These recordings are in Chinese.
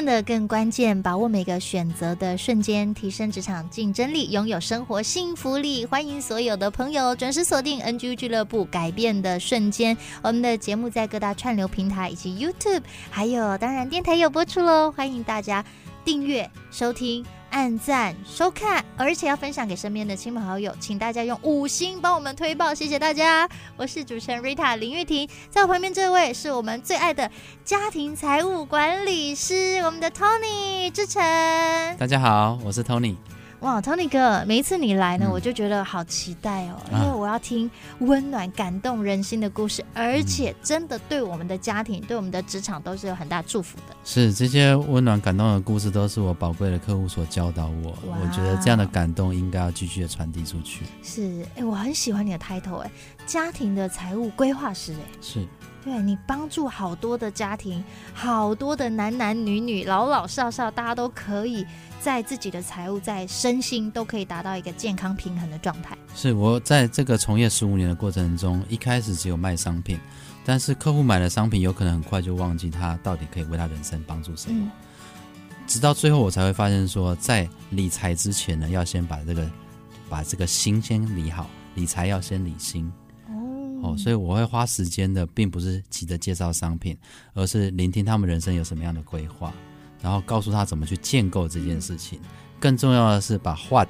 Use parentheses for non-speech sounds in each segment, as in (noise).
变得更关键，把握每个选择的瞬间，提升职场竞争力，拥有生活幸福力。欢迎所有的朋友准时锁定 NG 俱乐部，改变的瞬间。我们的节目在各大串流平台以及 YouTube，还有当然电台有播出喽。欢迎大家订阅收听。按赞收看，而且要分享给身边的亲朋好友，请大家用五星帮我们推爆，谢谢大家。我是主持人 Rita 林玉婷，在我旁边这位是我们最爱的家庭财务管理师，我们的 Tony 志成。大家好，我是 Tony。哇，Tony 哥，每一次你来呢，嗯、我就觉得好期待哦，因为我要听温暖、感动人心的故事，啊、而且真的对我们的家庭、对我们的职场都是有很大祝福的。是这些温暖、感动的故事，都是我宝贵的客户所教导我。我觉得这样的感动应该要继续的传递出去。是，哎，我很喜欢你的 title，哎，家庭的财务规划师，哎，是。对，你帮助好多的家庭，好多的男男女女、老老少少，大家都可以在自己的财务、在身心都可以达到一个健康平衡的状态。是我在这个从业十五年的过程中，一开始只有卖商品，但是客户买了商品，有可能很快就忘记他到底可以为他人生帮助什么。嗯、直到最后，我才会发现说，在理财之前呢，要先把这个把这个心先理好，理财要先理心。哦，所以我会花时间的，并不是急着介绍商品，而是聆听他们人生有什么样的规划，然后告诉他怎么去建构这件事情。更重要的是把 what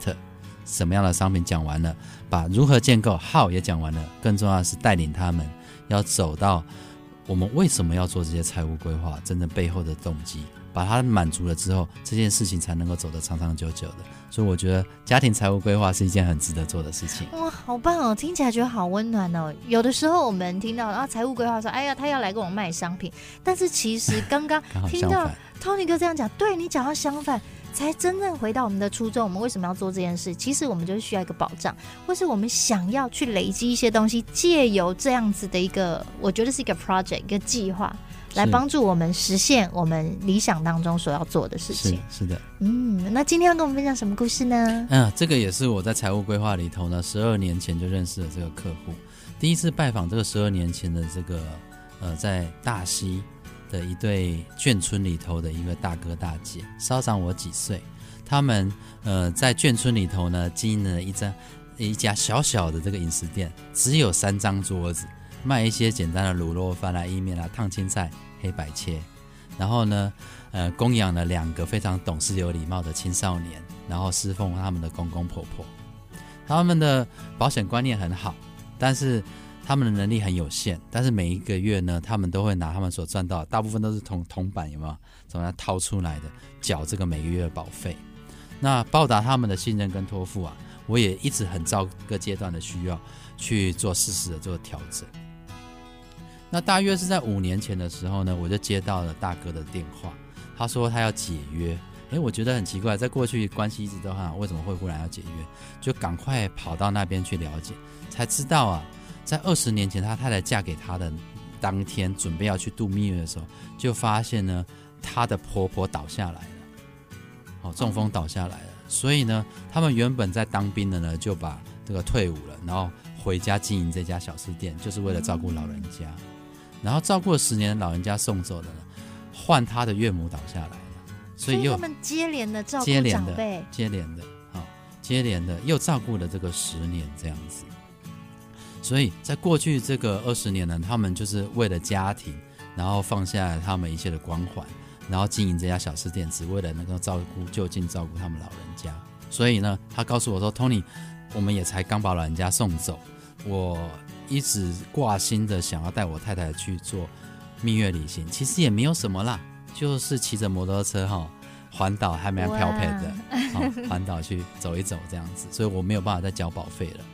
什么样的商品讲完了，把如何建构 how 也讲完了。更重要的是带领他们要走到我们为什么要做这些财务规划，真正背后的动机。把它满足了之后，这件事情才能够走得长长久久的。所以我觉得家庭财务规划是一件很值得做的事情。哇，好棒哦！听起来觉得好温暖哦。有的时候我们听到啊财务规划说，哎呀，他要来跟我卖商品，但是其实刚刚 (laughs) 听到 Tony 哥这样讲，对你讲到相反，才真正回到我们的初衷。我们为什么要做这件事？其实我们就是需要一个保障，或是我们想要去累积一些东西，借由这样子的一个，我觉得是一个 project，一个计划。来帮助我们实现我们理想当中所要做的事情。是，是的，嗯，那今天要跟我们分享什么故事呢？嗯，这个也是我在财务规划里头呢，十二年前就认识了这个客户。第一次拜访这个十二年前的这个呃，在大溪的一对眷村里头的一个大哥大姐，稍长我几岁。他们呃在眷村里头呢，经营了一家一家小小的这个饮食店，只有三张桌子。卖一些简单的卤肉饭啊、意面啊、烫青菜、黑白切，然后呢，呃，供养了两个非常懂事、有礼貌的青少年，然后侍奉他们的公公婆婆。他们的保险观念很好，但是他们的能力很有限。但是每一个月呢，他们都会拿他们所赚到，大部分都是铜铜板，有没有？从那掏出来的，缴这个每个月的保费。那报答他们的信任跟托付啊，我也一直很照各阶段的需要去做适时的做调整。那大约是在五年前的时候呢，我就接到了大哥的电话，他说他要解约。诶，我觉得很奇怪，在过去关系一直都很好，为什么会忽然要解约？就赶快跑到那边去了解，才知道啊，在二十年前他太太嫁给他的当天，准备要去度蜜月的时候，就发现呢，他的婆婆倒下来了，哦，中风倒下来了。所以呢，他们原本在当兵的呢，就把这个退伍了，然后回家经营这家小吃店，就是为了照顾老人家。然后照顾了十年，老人家送走了，换他的岳母倒下来了，所以又他们接连的照顾长辈，接连的，好，接连的又照顾了这个十年这样子。所以在过去这个二十年呢，他们就是为了家庭，然后放下了他们一切的光环，然后经营这家小吃店，只为了能够照顾就近照顾他们老人家。所以呢，他告诉我说：“Tony，我们也才刚把老人家送走，我。”一直挂心的想要带我太太去做蜜月旅行，其实也没有什么啦，就是骑着摩托车哈环岛，还蛮漂配的，好环岛去走一走这样子，所以我没有办法再交保费了。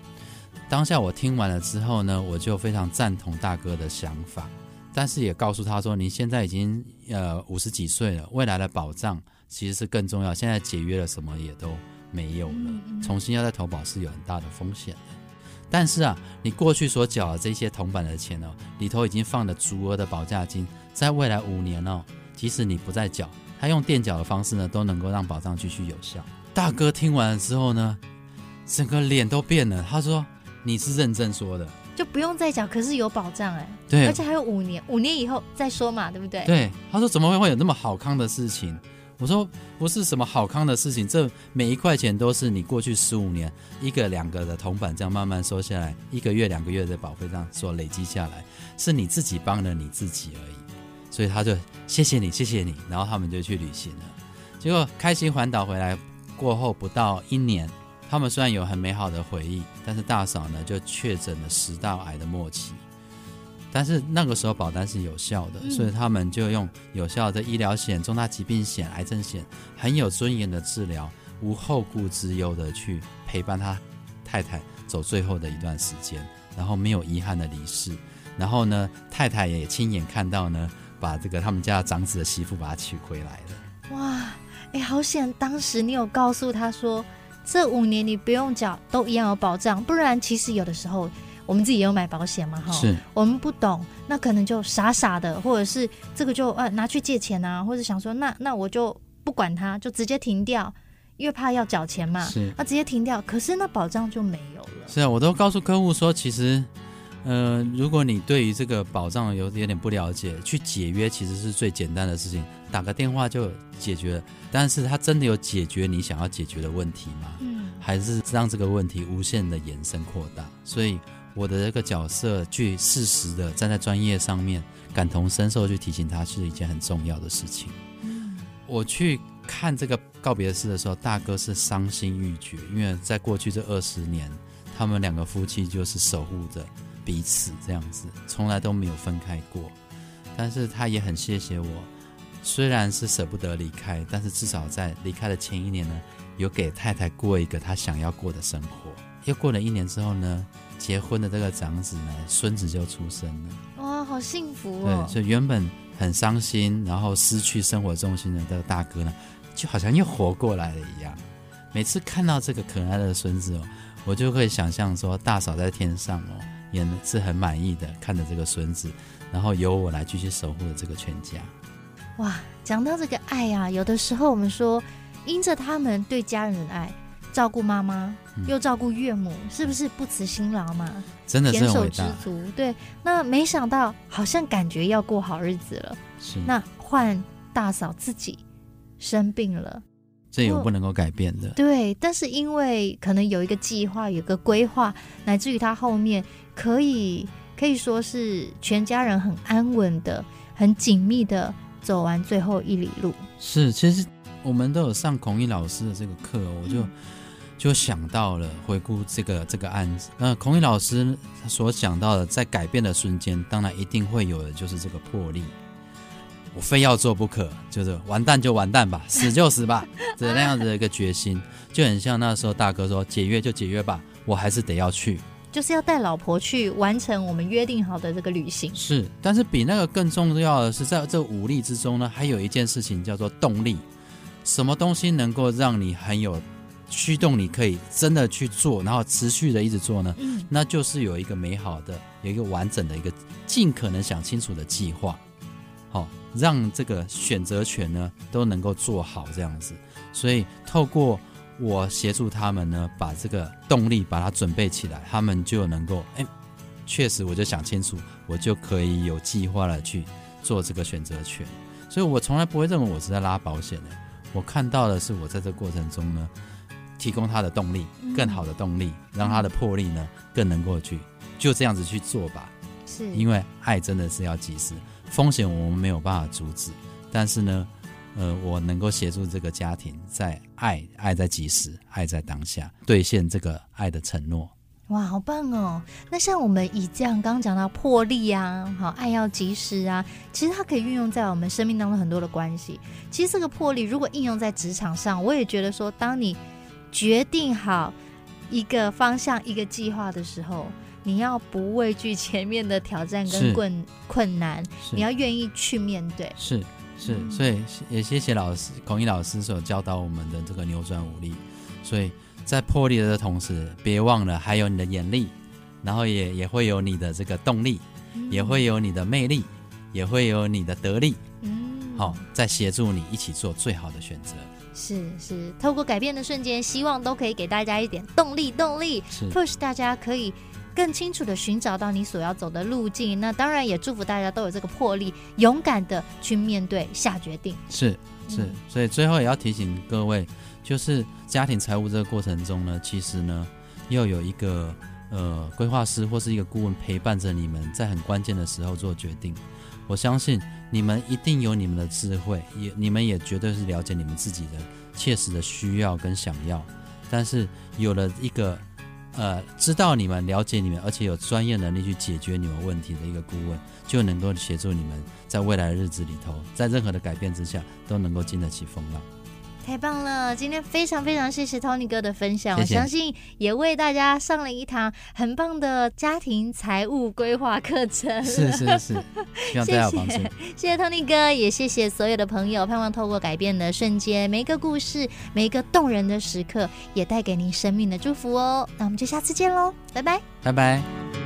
当下我听完了之后呢，我就非常赞同大哥的想法，但是也告诉他说，你现在已经呃五十几岁了，未来的保障其实是更重要。现在解约了，什么也都没有了，重新要再投保是有很大的风险的。但是啊，你过去所缴的这些铜板的钱哦，里头已经放了足额的保价金，在未来五年哦，即使你不再缴，他用垫缴的方式呢，都能够让保障继续有效。大哥听完了之后呢，整个脸都变了。他说：“你是认真说的，就不用再缴，可是有保障哎。对，而且还有五年，五年以后再说嘛，对不对？对。他说：怎么会会有那么好康的事情？我说：不是什么好康的事情，这每一块钱都是你过去十五年一个两个的铜板这样慢慢收下来，一个月两个月的保费这样所累积下来，是你自己帮了你自己而已。所以他就谢谢你，谢谢你。然后他们就去旅行了，结果开心环岛回来过后不到一年。他们虽然有很美好的回忆，但是大嫂呢就确诊了食道癌的末期。但是那个时候保单是有效的，嗯、所以他们就用有效的医疗险、重大疾病险、癌症险，很有尊严的治疗，无后顾之忧的去陪伴他太太走最后的一段时间，然后没有遗憾的离世。然后呢，太太也亲眼看到呢，把这个他们家长子的媳妇把他娶回来了。哇，哎，好险！当时你有告诉他说。这五年你不用缴，都一样有保障。不然，其实有的时候我们自己也有买保险嘛，哈。是。我们不懂，那可能就傻傻的，或者是这个就呃拿去借钱啊，或者想说那那我就不管它，就直接停掉，因为怕要缴钱嘛。是。那直接停掉，可是那保障就没有了。是啊，我都告诉客户说，其实。呃，如果你对于这个保障有有点不了解，去解约其实是最简单的事情，打个电话就解决了。但是它真的有解决你想要解决的问题吗？嗯，还是让这个问题无限的延伸扩大？所以我的这个角色去适时的站在专业上面，感同身受去提醒他，是一件很重要的事情。嗯，我去看这个告别式的时候，大哥是伤心欲绝，因为在过去这二十年，他们两个夫妻就是守护着。彼此这样子，从来都没有分开过，但是他也很谢谢我，虽然是舍不得离开，但是至少在离开的前一年呢，有给太太过一个她想要过的生活。又过了一年之后呢，结婚的这个长子呢，孙子就出生了。哇，好幸福哦！对，所以原本很伤心，然后失去生活重心的这个大哥呢，就好像又活过来了一样。每次看到这个可爱的孙子哦，我就会想象说，大嫂在天上哦。也是很满意的，看着这个孙子，然后由我来继续守护着这个全家。哇，讲到这个爱啊，有的时候我们说，因着他们对家人的爱，照顾妈妈，又照顾岳母，嗯、是不是不辞辛劳嘛？真的是手知足。对，那没想到好像感觉要过好日子了，是那换大嫂自己生病了。这有不能够改变的，对。但是因为可能有一个计划，有个规划，乃至于他后面可以可以说是全家人很安稳的、很紧密的走完最后一里路。是，其实我们都有上孔乙老师的这个课，我就、嗯、就想到了回顾这个这个案子。那孔乙老师所想到的，在改变的瞬间，当然一定会有的就是这个魄力。我非要做不可，就是完蛋就完蛋吧，(laughs) 死就死吧，这那样子的一个决心，就很像那时候大哥说解约就解约吧，我还是得要去，就是要带老婆去完成我们约定好的这个旅行。是，但是比那个更重要的是，在这武力之中呢，还有一件事情叫做动力。什么东西能够让你很有驱动，你可以真的去做，然后持续的一直做呢？嗯，那就是有一个美好的、有一个完整的一个尽可能想清楚的计划。好。让这个选择权呢都能够做好这样子，所以透过我协助他们呢，把这个动力把它准备起来，他们就能够哎，确实我就想清楚，我就可以有计划的去做这个选择权。所以我从来不会认为我是在拉保险的，我看到的是我在这过程中呢，提供他的动力，更好的动力，让他的魄力呢更能够去就这样子去做吧。是因为爱真的是要及时。风险我们没有办法阻止，但是呢，呃，我能够协助这个家庭在爱，爱在及时，爱在当下，兑现这个爱的承诺。哇，好棒哦！那像我们以这样刚刚讲到魄力啊，好，爱要及时啊，其实它可以运用在我们生命当中很多的关系。其实这个魄力如果应用在职场上，我也觉得说，当你决定好一个方向、一个计划的时候。你要不畏惧前面的挑战跟困困难，你要愿意去面对。是，是，所以也谢谢老师孔毅老师所教导我们的这个扭转武力。所以在破例的同时，别忘了还有你的眼力，然后也也会有你的这个动力，嗯、也会有你的魅力，也会有你的得力。嗯，好，在协助你一起做最好的选择。是是，透过改变的瞬间，希望都可以给大家一点动力，动力是 push 大家可以更清楚的寻找到你所要走的路径。那当然也祝福大家都有这个魄力，勇敢的去面对，下决定。是是，嗯、所以最后也要提醒各位，就是家庭财务这个过程中呢，其实呢，要有一个呃规划师或是一个顾问陪伴着你们，在很关键的时候做决定。我相信。你们一定有你们的智慧，也你们也绝对是了解你们自己的切实的需要跟想要。但是有了一个，呃，知道你们了解你们，而且有专业能力去解决你们问题的一个顾问，就能够协助你们在未来的日子里头，在任何的改变之下，都能够经得起风浪。太棒了！今天非常非常谢谢 Tony 哥的分享，谢谢。我相信也为大家上了一堂很棒的家庭财务规划课程。是是是，(laughs) 希望大家有帮助。谢谢 Tony 哥，也谢谢所有的朋友。盼望透过改变的瞬间，每一个故事，每一个动人的时刻，也带给您生命的祝福哦。那我们就下次见喽，拜拜，拜拜。